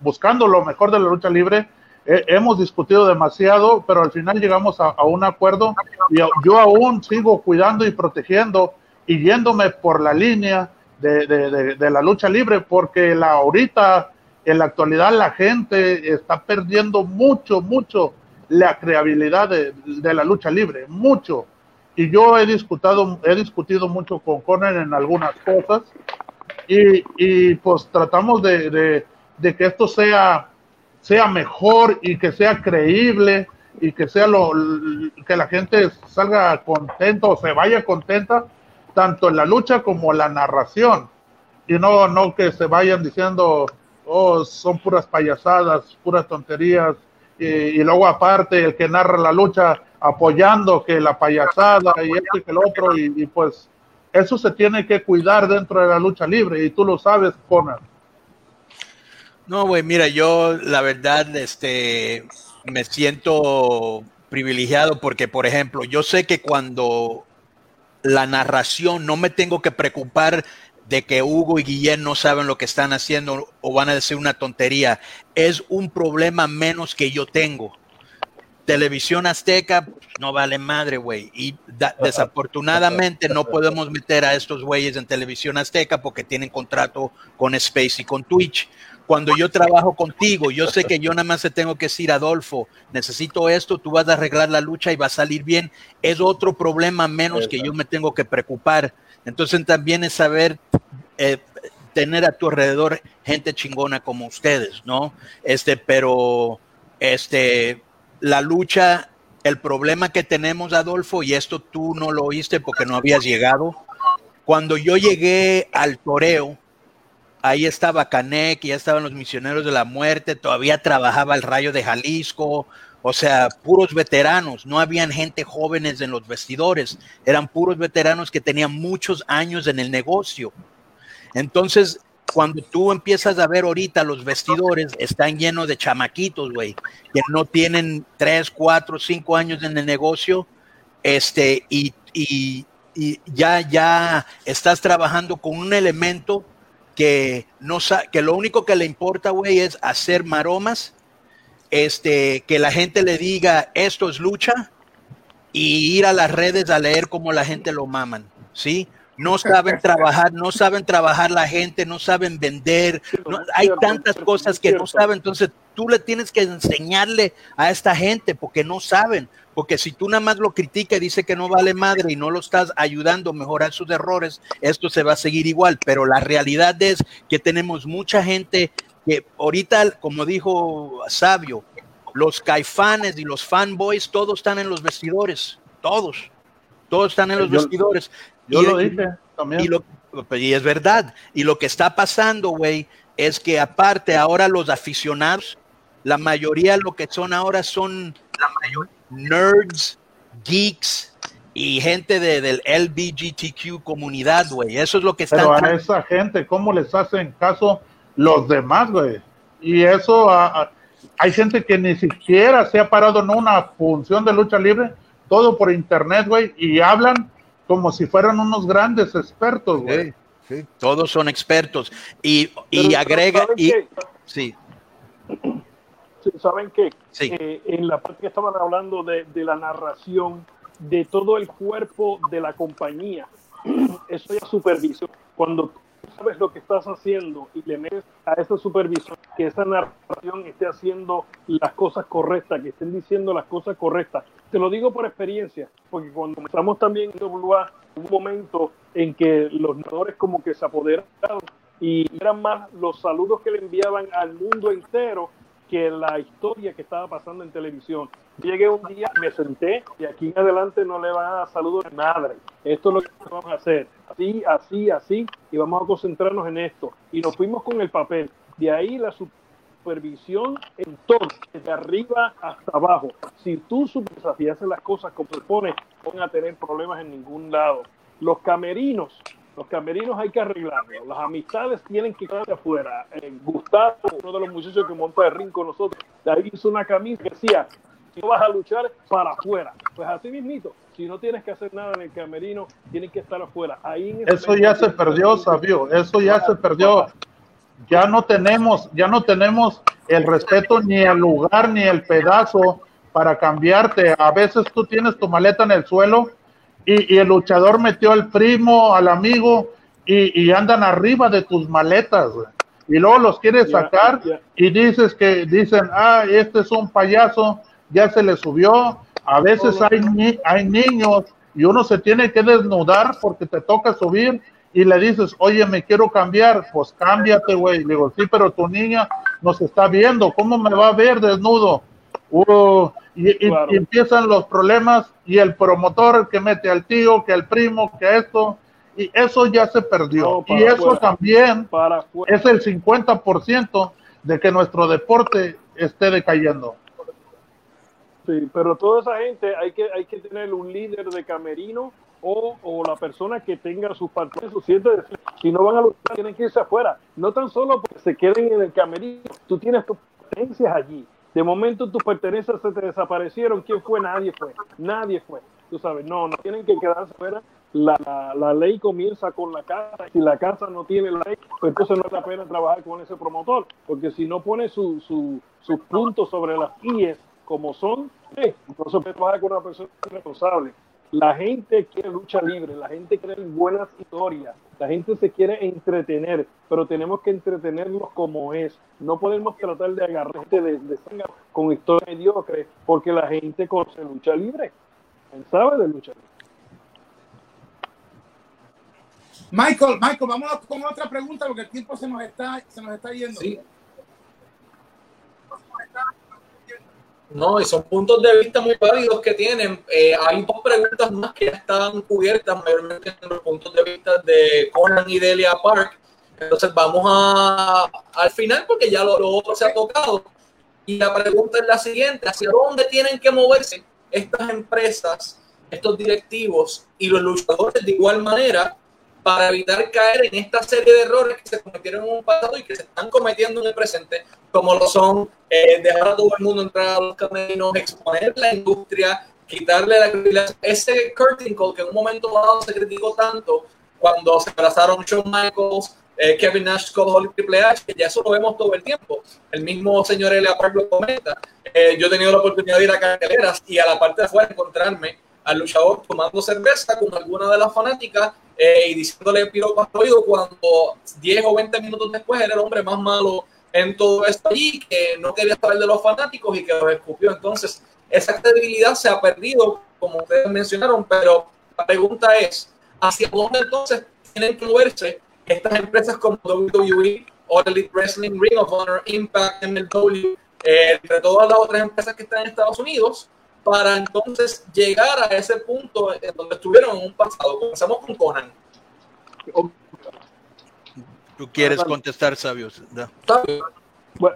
F: buscando lo mejor de la lucha libre. hemos discutido demasiado, pero al final llegamos a, un acuerdo y yo aún sigo cuidando y protegiendo y yéndome por la línea de, de, de, la lucha libre, porque la ahorita, en la actualidad, la gente está perdiendo mucho, mucho la creabilidad de, la lucha libre, mucho. Y yo he discutido, he discutido mucho con Conner en algunas cosas y, y pues tratamos de, de, que esto sea, sea mejor y que sea creíble y que sea lo que la gente salga contenta o se vaya contenta tanto en la lucha como en la narración. Y no no que se vayan diciendo oh son puras payasadas puras tonterías y, luego aparte el que narra la lucha apoyando que la payasada y esto y que el otro y pues eso se tiene que cuidar dentro de la lucha libre y tú lo sabes, Conan.
D: No, güey, mira, yo la verdad, este, me siento privilegiado porque, por ejemplo, yo sé que cuando la narración no me tengo que preocupar de que Hugo y Guillén no saben lo que están haciendo o van a decir una tontería. Es un problema menos que yo tengo. Televisión Azteca no vale madre, güey. Y desafortunadamente no podemos meter a estos güeyes en Televisión Azteca porque tienen contrato con Space y con Twitch. Cuando yo trabajo contigo, yo sé que yo nada más te tengo que decir, Adolfo, necesito esto, tú vas a arreglar la lucha y va a salir bien. Es otro problema menos que yo me tengo que preocupar. Entonces también es saber eh, tener a tu alrededor gente chingona como ustedes, ¿no? Este, pero, este, la lucha, el problema que tenemos, Adolfo, y esto tú no lo oíste porque no habías llegado, cuando yo llegué al toreo, ahí estaba Canek, ya estaban los misioneros de la muerte, todavía trabajaba el rayo de Jalisco, o sea, puros veteranos, no habían gente jóvenes en los vestidores, eran puros veteranos que tenían muchos años en el negocio. Entonces, cuando tú empiezas a ver ahorita los vestidores, están llenos de chamaquitos, güey, que no tienen tres, cuatro, cinco años en el negocio, este, y, y, y ya, ya estás trabajando con un elemento que no que lo único que le importa, güey, es hacer maromas, este, que la gente le diga esto es lucha y ir a las redes a leer cómo la gente lo maman, ¿sí? No saben trabajar, no saben trabajar la gente, no saben vender, hay tantas cosas que no saben, entonces tú le tienes que enseñarle a esta gente porque no saben, porque si tú nada más lo critica y dice que no vale madre y no lo estás ayudando a mejorar sus errores, esto se va a seguir igual, pero la realidad es que tenemos mucha gente que ahorita, como dijo Sabio, los caifanes y los fanboys, todos están en los vestidores, todos, todos están en los vestidores.
F: Yo lo dije también.
D: Y, es verdad. Y lo que está pasando, güey, es que aparte ahora los aficionados, la mayoría lo que son ahora son la nerds, geeks y gente de, del LBGTQ comunidad, güey. Eso es lo que están.
F: Pero a esa gente, ¿cómo les hacen caso los demás, güey? Y eso, hay gente que ni siquiera se ha parado en una función de lucha libre, todo por internet, güey, y hablan como si fueran unos grandes expertos, güey.
D: Sí, todos son expertos. Y, y agrega. y, sí.
C: ¿Saben qué? Eh, en la parte que estaban hablando de, de, la narración de todo el cuerpo de la compañía, [clears throat] eso ya supervisión. Cuando sabes lo que estás haciendo y le metes a esa supervisión que esa narración esté haciendo las cosas correctas, que estén diciendo las cosas correctas. Te lo digo por experiencia, porque cuando comenzamos también en WA, un momento en que los narradores como que se apoderaron y eran más los saludos que le enviaban al mundo entero que la historia que estaba pasando en televisión. Llegué un día, me senté y aquí en adelante no le van a dar saludos a nadie. Esto es lo que vamos a hacer. Así, así, así. Y vamos a concentrarnos en esto. Y nos fuimos con el papel. De ahí la supervisión en todo, desde arriba hasta abajo. Si tú supervisas y haces las cosas como se pone, van a tener problemas en ningún lado. Los camerinos los camerinos hay que arreglarlos. Las amistades tienen que quedarse afuera. Eh, Gustavo, uno de los muchachos que monta el ring con nosotros, de ahí hizo una camisa que decía, no vas a luchar, para afuera. Pues así mismito, si no tienes que hacer nada en el camerino, tienes que estar afuera. Ahí
F: Eso ya se perdió, Sabio. Eso ya se perdió. Ya no tenemos, ya no tenemos el respeto ni el lugar ni el pedazo para cambiarte. A veces tú tienes tu maleta en el suelo y, el luchador metió al primo, al amigo, y, andan arriba de tus maletas, y luego los quieres sacar y dices que dicen, ah, este es un payaso, ya se le subió. A veces hay, hay niños y uno se tiene que desnudar porque te toca subir y le dices, oye, me quiero cambiar, pues cámbiate, güey. Le digo, sí, pero tu niña nos está viendo, ¿cómo me va a ver desnudo? Uh, y, empiezan los problemas y el promotor que mete al tío, que al primo, que esto, y eso ya se perdió. y eso también es el 50% de que nuestro deporte esté decayendo.
C: Sí, pero toda esa gente hay que, hay que tener un líder de camerino o, o la persona que tenga sus partidos, sus siete, si no van a luchar, tienen que irse afuera. No tan solo porque se queden en el camerino, tú tienes tus potencias allí de momento tus pertenencias se te desaparecieron. ¿Quién fue? Nadie fue. Nadie fue. Tú sabes, no, no tienen que quedarse fuera. La, la, ley comienza con la casa. Si la casa no tiene ley, pues entonces no es la pena trabajar con ese promotor. Porque si no pone sus su, su puntos sobre las IES como son, eh, entonces trabajar con una persona responsable. La gente quiere lucha libre, la gente quiere buenas historias, la gente se quiere entretener, pero tenemos que entretenerlos como es. No podemos tratar de agarrar de, de con historias mediocres, porque la gente conoce lucha libre, sabe de lucha libre.
B: Michael, Michael, vamos con otra pregunta porque el tiempo se nos está, se nos está yendo. Sí.
A: No, y son puntos de vista muy válidos que tienen. Eh, hay dos preguntas más que ya están cubiertas mayormente en los puntos de vista de Conan y Delia Park. Entonces vamos a, al final porque ya lo, lo otro se ha tocado. Y la pregunta es la siguiente, ¿hacia dónde tienen que moverse estas empresas, estos directivos y los luchadores de igual manera para evitar caer en esta serie de errores que se cometieron en un pasado y que se están cometiendo en el presente, como lo son eh, dejar a todo el mundo entrar a los caminos, exponer la industria, quitarle la credibilidad. Ese curtain call que en un momento dado se criticó tanto cuando se abrazaron Shawn Michaels, eh, Kevin Nash, y Triple H, que ya eso lo vemos todo el tiempo. El mismo señor Elia Park lo comenta. Eh, yo he tenido la oportunidad de ir a carteleras y a la parte de afuera encontrarme al luchador tomando cerveza con alguna de las fanáticas eh, y diciéndole piropas al oído cuando 10 o 20 minutos después era el hombre más malo en todo esto allí, que no quería saber de los fanáticos y que los escupió. Entonces, esa credibilidad se ha perdido, como ustedes mencionaron, pero la pregunta es, ¿hacia dónde entonces tienen que moverse estas empresas como WWE, All Elite Wrestling, Ring of Honor, Impact, MLW, eh, entre todas las otras empresas que están en Estados Unidos? Para entonces llegar a ese punto en donde estuvieron en un pasado. Comenzamos con Conan.
G: ¿Tú quieres contestar, Sabios?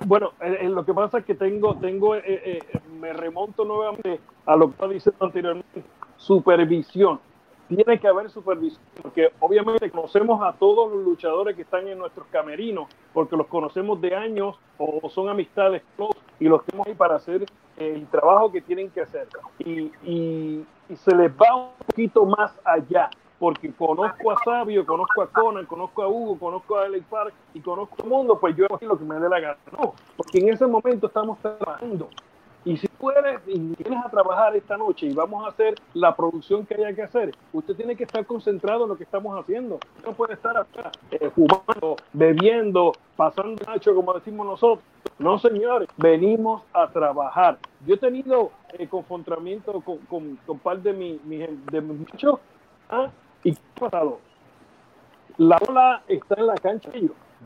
C: Bueno, en lo que pasa es que tengo, tengo, eh, eh, me remonto nuevamente a lo que estaba diciendo anteriormente, supervisión. Tiene que haber supervisión, porque obviamente conocemos a todos los luchadores que están en nuestros camerinos, porque los conocemos de años o son amistades y los tenemos ahí para hacer el trabajo que tienen que hacer. Y, y, se les va un poquito más allá, porque conozco a Sabio, conozco a Conan, conozco a Hugo, conozco a Alex Park y conozco a todo el mundo, pues yo hago lo que me dé la gana. No, porque en ese momento estamos trabajando. Y si puedes y vienes a trabajar esta noche y vamos a hacer la producción que haya que hacer, usted tiene que estar concentrado en lo que estamos haciendo. No puede estar acá eh, fumando, bebiendo, pasando nacho, como decimos nosotros. No, señores, venimos a trabajar. Yo he tenido eh, confrontamiento con, con, con par de, mi, de mis. ¿ah? ¿Y qué ha pasado? La ola está en la cancha.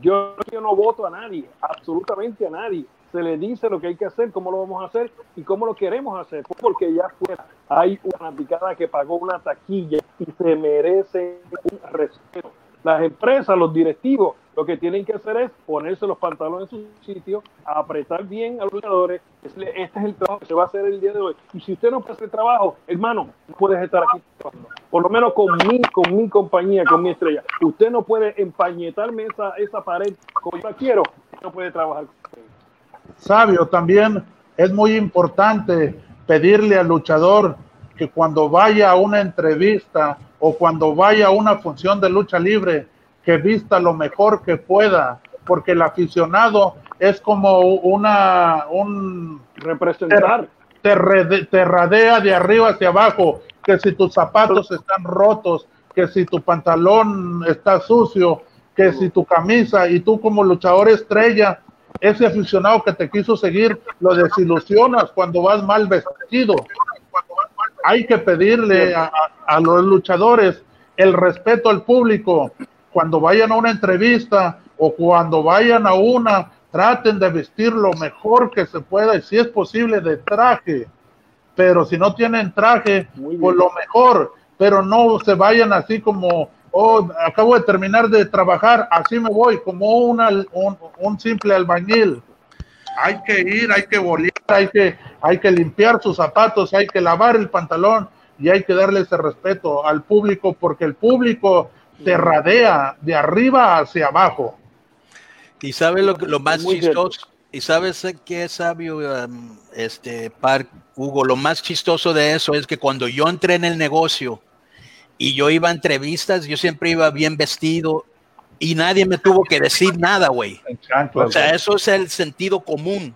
C: Yo, yo no voto a nadie, absolutamente a nadie se le dice lo que hay que hacer, cómo lo vamos a hacer y cómo lo queremos hacer, porque ya fuera hay una picada que pagó una taquilla y se merece un respeto. Las empresas, los directivos, lo que tienen que hacer es ponerse los pantalones en su sitio, apretar bien a los luchadores. Este es el trabajo que se va a hacer el día de hoy. Y si usted no puede hacer trabajo, hermano, no puedes estar aquí Por lo menos con mi, con mi compañía, con mi estrella. Usted no puede empañetarme esa, esa pared como yo quiero. No puede trabajar.
F: Sabio, también es muy importante pedirle al luchador que cuando vaya a una entrevista o cuando vaya a una función de lucha libre, que vista lo mejor que pueda, porque el aficionado es como una un
C: representar.
F: te, te, radea de arriba hacia abajo, que si tus zapatos están rotos, que si tu pantalón está sucio, que si tu camisa y tú como luchador estrella, ese aficionado que te quiso seguir, lo desilusionas cuando vas mal vestido. Hay que pedirle a, a los luchadores el respeto al público, cuando vayan a una entrevista o cuando vayan a una, traten de vestir lo mejor que se pueda y si es posible de traje. Pero si no tienen traje, pues lo mejor. Pero no se vayan así como, oh, acabo de terminar de trabajar, así me voy, como una, un, simple albañil. Hay que ir, hay que bolear, hay que, hay que limpiar sus zapatos, hay que lavar el pantalón y hay que darle ese respeto al público porque el público te radea de arriba hacia abajo.
G: Y sabes lo, lo más chistoso, y sabes qué es sabio, um, este par, Hugo, lo más chistoso de eso es que cuando yo entré en el negocio y yo iba a entrevistas, yo siempre iba bien vestido y nadie me tuvo que decir nada, güey. O sea, eso es el sentido común.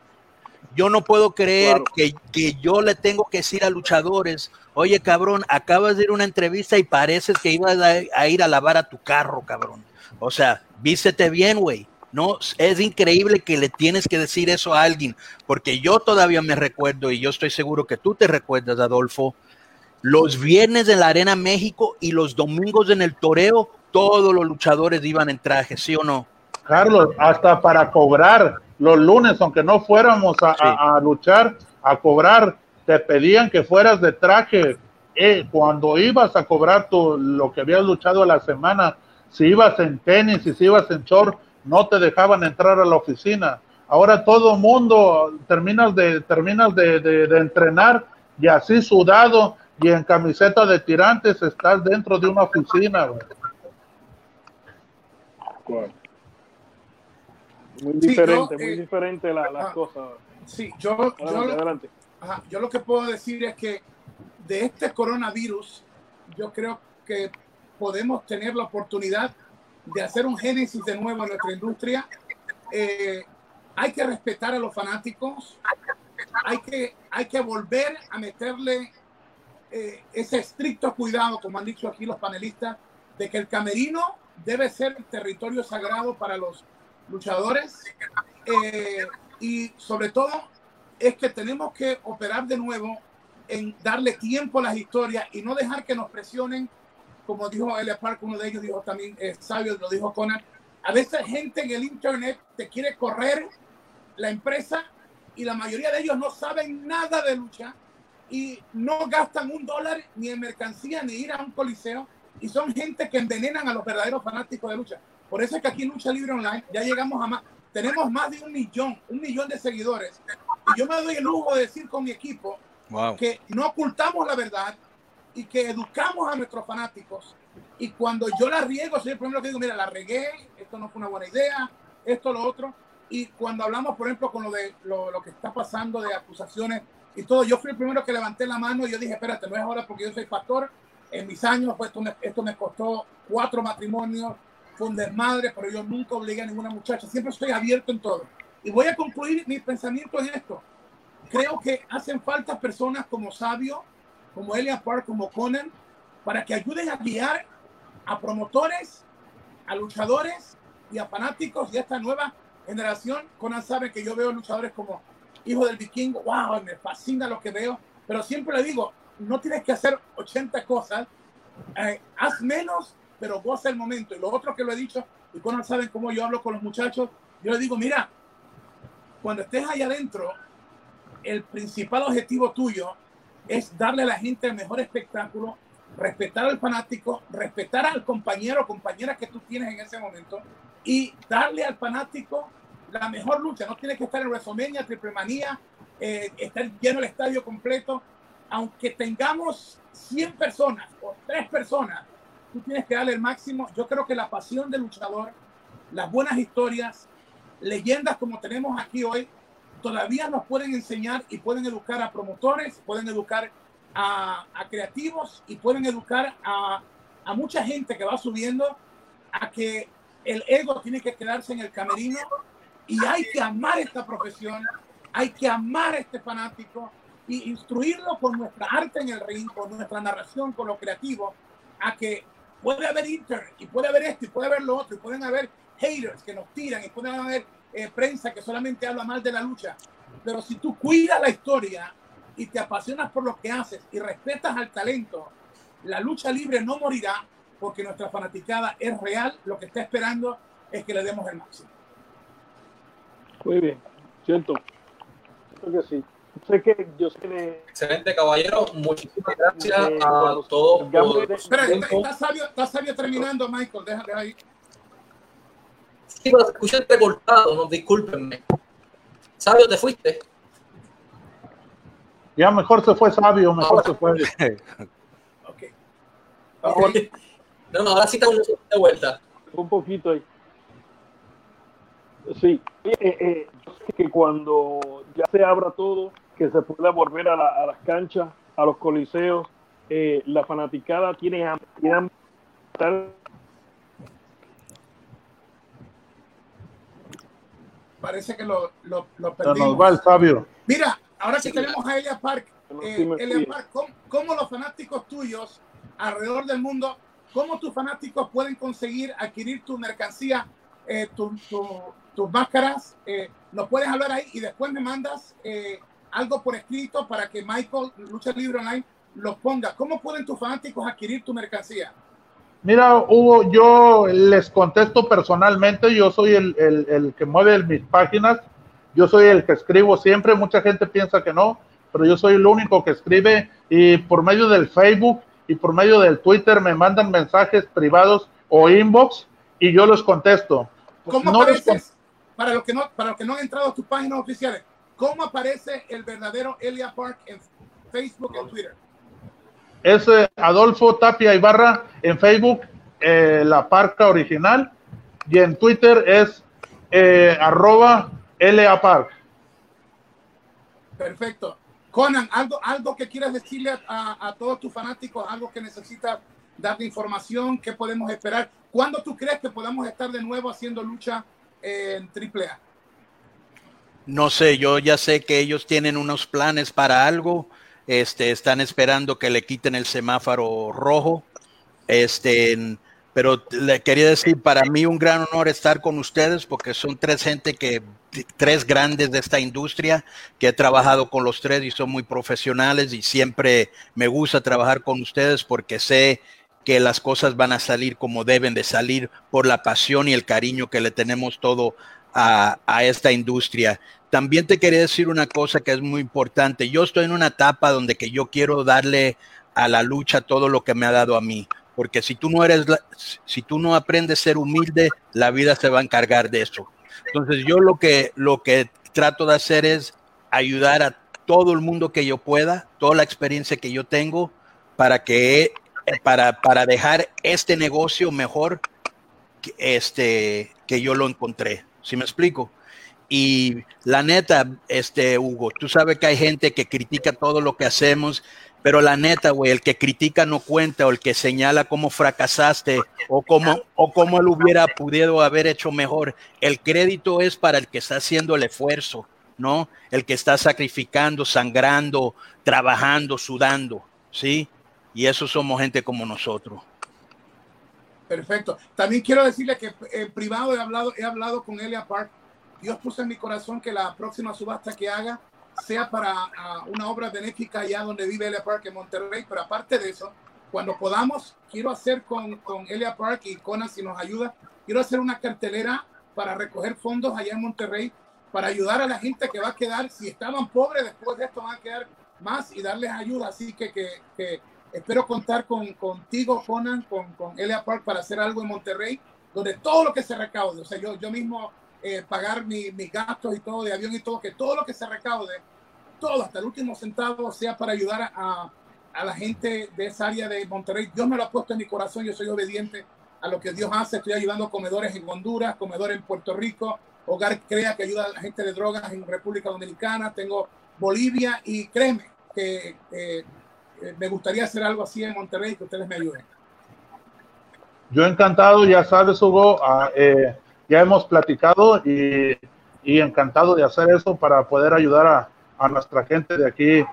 G: Yo no puedo creer que, que, yo le tengo que decir a luchadores, oye cabrón, acabas de ir a una entrevista y pareces que ibas a, ir a lavar a tu carro, cabrón. O sea, vístete bien, güey. No, es increíble que le tienes que decir eso a alguien, porque yo todavía me recuerdo y yo estoy seguro que tú te recuerdas, Adolfo, los viernes en la Arena México y los domingos en el toreo, todos los luchadores iban en traje, ¿sí o no?
F: Carlos, hasta para cobrar los lunes, aunque no fuéramos a, luchar, a cobrar, te pedían que fueras de traje. Eh, cuando ibas a cobrar tu, lo que habías luchado la semana, si ibas en tenis y si ibas en short, no te dejaban entrar a la oficina. Ahora todo mundo terminas de terminas de, de, entrenar y así sudado y en camiseta de tirantes estás dentro de una oficina.
C: Muy diferente, muy eh, diferente las la cosas.
B: Sí, yo, adelante, yo, yo lo que puedo decir es que de este coronavirus, yo creo que podemos tener la oportunidad de hacer un génesis de nuevo en nuestra industria. Eh, hay que respetar a los fanáticos, hay que, hay que volver a meterle eh, ese estricto cuidado, como han dicho aquí los panelistas, de que el camerino debe ser territorio sagrado para los luchadores. Eh, y sobre todo es que tenemos que operar de nuevo en darle tiempo a las historias y no dejar que nos presionen, como dijo Elia Park, uno de ellos dijo también, es sabio, lo dijo Conan, a veces gente en el internet te quiere correr la empresa y la mayoría de ellos no saben nada de lucha y no gastan un dólar ni en mercancía ni ir a un coliseo y son gente que envenenan a los verdaderos fanáticos de lucha. Por eso es que aquí en Lucha Libre Online ya llegamos a más, tenemos más de un millón, un millón de seguidores. Y yo me doy el lujo de decir con mi equipo que no ocultamos la verdad y que educamos a nuestros fanáticos. Y cuando yo la riego, soy el primero que digo, mira, la regué, esto no fue una buena idea, esto, lo otro. Y cuando hablamos, por ejemplo, con lo de lo, lo que está pasando de acusaciones y todo, yo fui el primero que levanté la mano y yo dije, espérate, no es ahora porque yo soy pastor. En mis años, pues, esto, me, esto me costó cuatro matrimonios, fue un desmadre, pero yo nunca obligué a ninguna muchacha, siempre estoy abierto en todo. Y voy a concluir mi pensamiento en esto. Creo que hacen falta personas como Sabio, como Elia Park, como Conan, para que ayuden a guiar a promotores, a luchadores y a fanáticos de esta nueva generación. Conan sabe que yo veo luchadores como Hijo del Vikingo, wow, me fascina lo que veo, pero siempre le digo, no tienes que hacer 80 cosas, eh, haz menos pero goza el momento. Y lo otro que lo he dicho, y cuando saben cómo yo hablo con los muchachos, yo les digo, mira, cuando estés allá adentro, el principal objetivo tuyo es darle a la gente el mejor espectáculo, respetar al fanático, respetar al compañero o compañera que tú tienes en ese momento y darle al fanático la mejor lucha. No tienes que estar en WrestleMania, Triple Manía, eh, estar lleno el estadio completo. Aunque tengamos 100 personas o 3 personas, tú tienes que darle el máximo. Yo creo que la pasión del luchador, las buenas historias, leyendas como tenemos aquí hoy, todavía nos pueden enseñar y pueden educar a promotores, pueden educar a, creativos y pueden educar a, a, mucha gente que va subiendo a que el ego tiene que quedarse en el camerino y hay que amar esta profesión, hay que amar a este fanático y instruirlo con nuestra arte en el ring, con nuestra narración, con lo creativo, a que puede haber internet y puede haber esto y puede haber lo otro y pueden haber haters que nos tiran y pueden haber eh, prensa que solamente habla mal de la lucha. Pero si tú cuidas la historia y te apasionas por lo que haces y respetas al talento, la lucha libre no morirá porque nuestra fanaticada es real. Lo que está esperando es que le demos el máximo.
C: Muy bien, siento. Creo que sí. Sé que yo sé
A: Excelente, caballero. Muchísimas gracias a todos.
B: Espera, está, sabio, está sabio terminando, Michael. Déjale ahí.
A: Sí, pero se escucha recortado, no, discúlpenme. Sabio, ¿te fuiste?
F: Ya mejor se fue Sabio, mejor se fue. [laughs]
A: ok. [laughs] No, no, ahora sí está de vuelta.
C: Un poquito ahí. Sí, eh, eh, que cuando ya se abra todo, que se pueda volver a, las canchas, a los coliseos, eh, la fanaticada tiene, tiene
B: parece que lo, lo, lo perdimos.
F: sabio.
B: Mira, ahora que tenemos a Elia Park, eh, Elia Park ¿cómo, los fanáticos tuyos alrededor del mundo, cómo tus fanáticos pueden conseguir adquirir tu mercancía, eh, tus máscaras? Eh, nos puedes hablar ahí y después me mandas eh, algo por escrito para que Michael, Lucha Libre Online, los ponga. ¿Cómo pueden tus fanáticos adquirir tu mercancía?
F: Mira, Hugo, yo les contesto personalmente, yo soy el, el, que mueve mis páginas, yo soy el que escribo siempre, mucha gente piensa que no, pero yo soy el único que escribe y por medio del Facebook y por medio del Twitter me mandan mensajes privados o inbox y yo los contesto.
B: ¿Cómo apareces, para los que no, para los que no han entrado a tus páginas oficiales, cómo aparece el verdadero Elia Park en Facebook y Twitter?
F: es eh, Adolfo Tapia Ibarra en Facebook, eh, la parca original, y en Twitter es eh, arroba LA Park.
B: Perfecto. Conan, algo, algo que quieras decirle a, todos tus fanáticos, algo que necesitas darte información, qué podemos esperar. ¿Cuándo tú crees que podamos estar de nuevo haciendo lucha en AAA?
D: No sé, yo ya sé que ellos tienen unos planes para algo este, están esperando que le quiten el semáforo rojo. Este, pero le quería decir, para mí un gran honor estar con ustedes porque son tres gente que, tres grandes de esta industria que he trabajado con los tres y son muy profesionales y siempre me gusta trabajar con ustedes porque sé que las cosas van a salir como deben de salir por la pasión y el cariño que le tenemos todo a, a esta industria. También te quería decir una cosa que es muy importante. Yo estoy en una etapa donde que yo quiero darle a la lucha todo lo que me ha dado a mí, porque si tú no eres, si tú no aprendes a ser humilde, la vida se va a encargar de eso. Entonces yo lo que lo que trato de hacer es ayudar a todo el mundo que yo pueda, toda la experiencia que yo tengo para que para, para dejar este negocio mejor que este que yo lo encontré. ¿Sí me explico? Y la neta, este Hugo, tú sabes que hay gente que critica todo lo que hacemos, pero la neta, güey, el que critica no cuenta, o el que señala cómo fracasaste, o cómo, o cómo él hubiera podido haber hecho mejor. El crédito es para el que está haciendo el esfuerzo, ¿no? El que está sacrificando, sangrando, trabajando, sudando, ¿sí? Y eso somos gente como nosotros.
B: Perfecto. También quiero decirle que en privado he hablado, he hablado con Elia Park Dios puso en mi corazón que la próxima subasta que haga sea para una obra benéfica allá donde vive Elia Park en Monterrey, pero aparte de eso, cuando podamos, quiero hacer con, con Elia Park y Conan, si nos ayuda, quiero hacer una cartelera para recoger fondos allá en Monterrey para ayudar a la gente que va a quedar, si estaban pobres, después de esto van a quedar más y darles ayuda. Así que, que, que espero contar con, contigo, Conan, con, con Elia Park para hacer algo en Monterrey, donde todo lo que se recaude, o sea, yo, yo mismo eh, pagar mi, mis gastos y todo de avión y todo, que todo lo que se recaude, todo, hasta el último centavo, sea para ayudar a, a la gente de esa área de Monterrey. Dios me lo ha puesto en mi corazón, yo soy obediente a lo que Dios hace. Estoy ayudando comedores en Honduras, comedores en Puerto Rico, Hogar Crea que ayuda a la gente de drogas en República Dominicana, tengo Bolivia y créeme que eh, me gustaría hacer algo así en Monterrey, que ustedes me ayuden.
F: Yo encantado, ya sabes, Hugo, ah, eh, ya hemos platicado y, y, encantado de hacer eso para poder ayudar a, a nuestra gente de aquí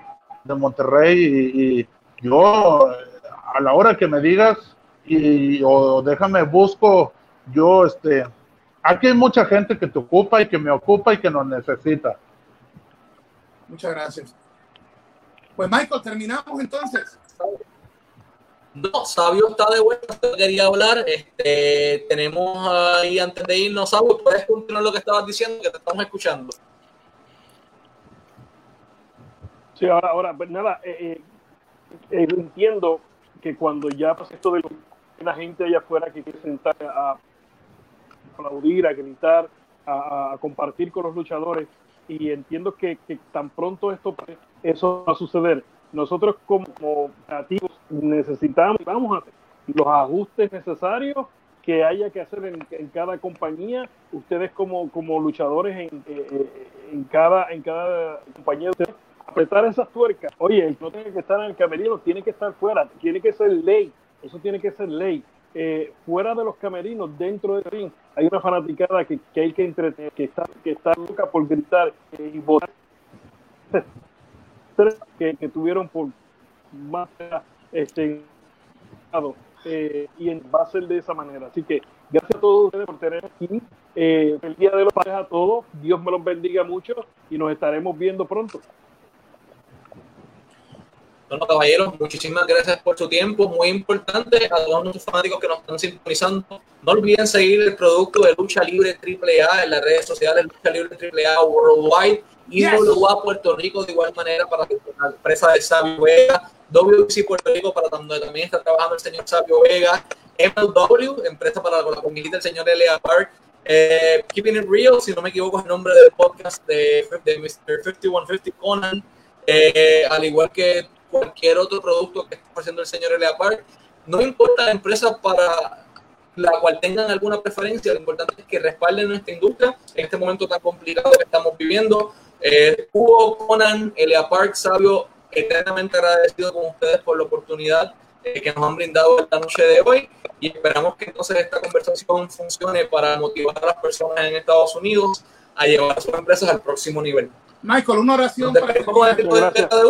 F: de Monterrey y, y, yo a la hora que me digas y o déjame busco yo este aquí hay mucha gente que te ocupa y que me ocupa y que nos necesita.
B: Muchas gracias. Pues Michael, terminamos entonces.
A: No, Sabio está de vuelta, quería hablar. Este, tenemos ahí antes de irnos, Sabio, puedes continuar lo que estabas diciendo, que te estamos escuchando.
C: Sí, ahora, ahora, pues nada, eh, eh, entiendo que cuando ya pasa esto de la gente allá afuera que quiere sentar a aplaudir, a gritar, a, a, compartir con los luchadores, y entiendo que, que tan pronto esto eso va a suceder. Nosotros como, nativos necesitamos vamos a los ajustes necesarios que haya que hacer en, en cada compañía. Ustedes como, como luchadores en, en, cada, en cada compañía, apretar esas tuercas. Oye, no tiene que estar en el camerino tiene que estar fuera, tiene que ser ley, eso tiene que ser ley. Eh, fuera de los camerinos, dentro del ring, hay una fanaticada que, que hay que entretener, que está, que está loca por gritar eh, y votar. Que, tuvieron por más este eh, y va a ser de esa manera. Así que gracias a todos ustedes por tener aquí eh, el Día de los Padres a todos. Dios me los bendiga mucho y nos estaremos viendo pronto.
A: Bueno, caballeros, muchísimas gracias por su tiempo. Muy importante a todos nuestros fanáticos que nos están sintonizando. No olviden seguir el producto de Lucha Libre AAA en las redes sociales Lucha Libre AAA Worldwide y yes. WA Puerto Rico de igual manera para la empresa de Sabio Vega, WC Puerto Rico para donde también está trabajando el señor Sabio Vega, MLW, empresa para la comunidad del señor L.A. Park, eh, Keeping It Real, si no me equivoco es el nombre del podcast de, de Mr. 5150 Conan, eh, al igual que cualquier otro producto que esté ofreciendo el señor L.A. Park. No importa la empresa para la cual tengan alguna preferencia, lo importante es que respalden nuestra industria en este momento tan complicado que estamos viviendo. Eh, Hugo, Conan, L.A. Park, Sabio, eternamente agradecido con ustedes por la oportunidad eh, que nos han brindado esta noche de hoy y esperamos que entonces esta conversación funcione para motivar a las personas en Estados Unidos a llevar sus empresas al próximo nivel.
B: Michael, una oración para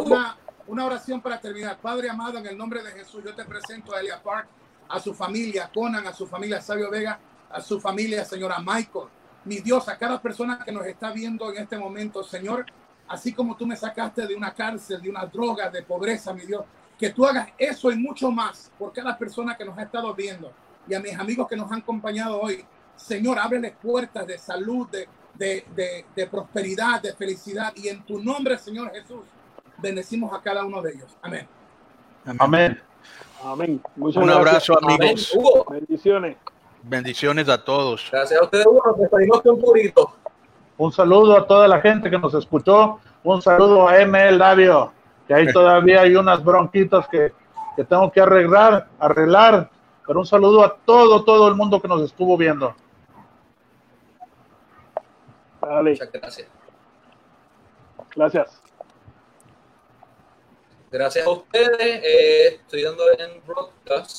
B: una, una oración para terminar. Padre amado, en el nombre de Jesús, yo te presento a Elia Park, a su familia, a Conan, a su familia Sabio Vega, a su familia, señora Michael. Mi Dios, a cada persona que nos está viendo en este momento, Señor, así como tú me sacaste de una cárcel, de una droga, de pobreza, mi Dios, que tú hagas eso y mucho más por cada persona que nos ha estado viendo y a mis amigos que nos han acompañado hoy. Señor, ábreles puertas de salud, de, de, de prosperidad, de felicidad. Y en tu nombre, Señor Jesús, bendecimos a cada uno de ellos. Amén.
F: Amén.
C: Amén. Muchas
G: Un
C: gracias.
G: abrazo, amigos.
A: Amén. Hugo,
C: Bendiciones.
G: Bendiciones a todos.
A: gracias a ustedes, Hugo. Nos despedimos con un purito.
F: Un saludo a toda la gente que nos escuchó. Un saludo a ML Labio, que ahí todavía hay unas bronquitas que, que tengo que arreglar, arreglar. Pero un saludo a todo, todo el mundo que nos estuvo viendo.
C: Dale.
A: Muchas gracias.
C: Gracias.
A: Gracias a ustedes. Eh, estoy dando en broadcast.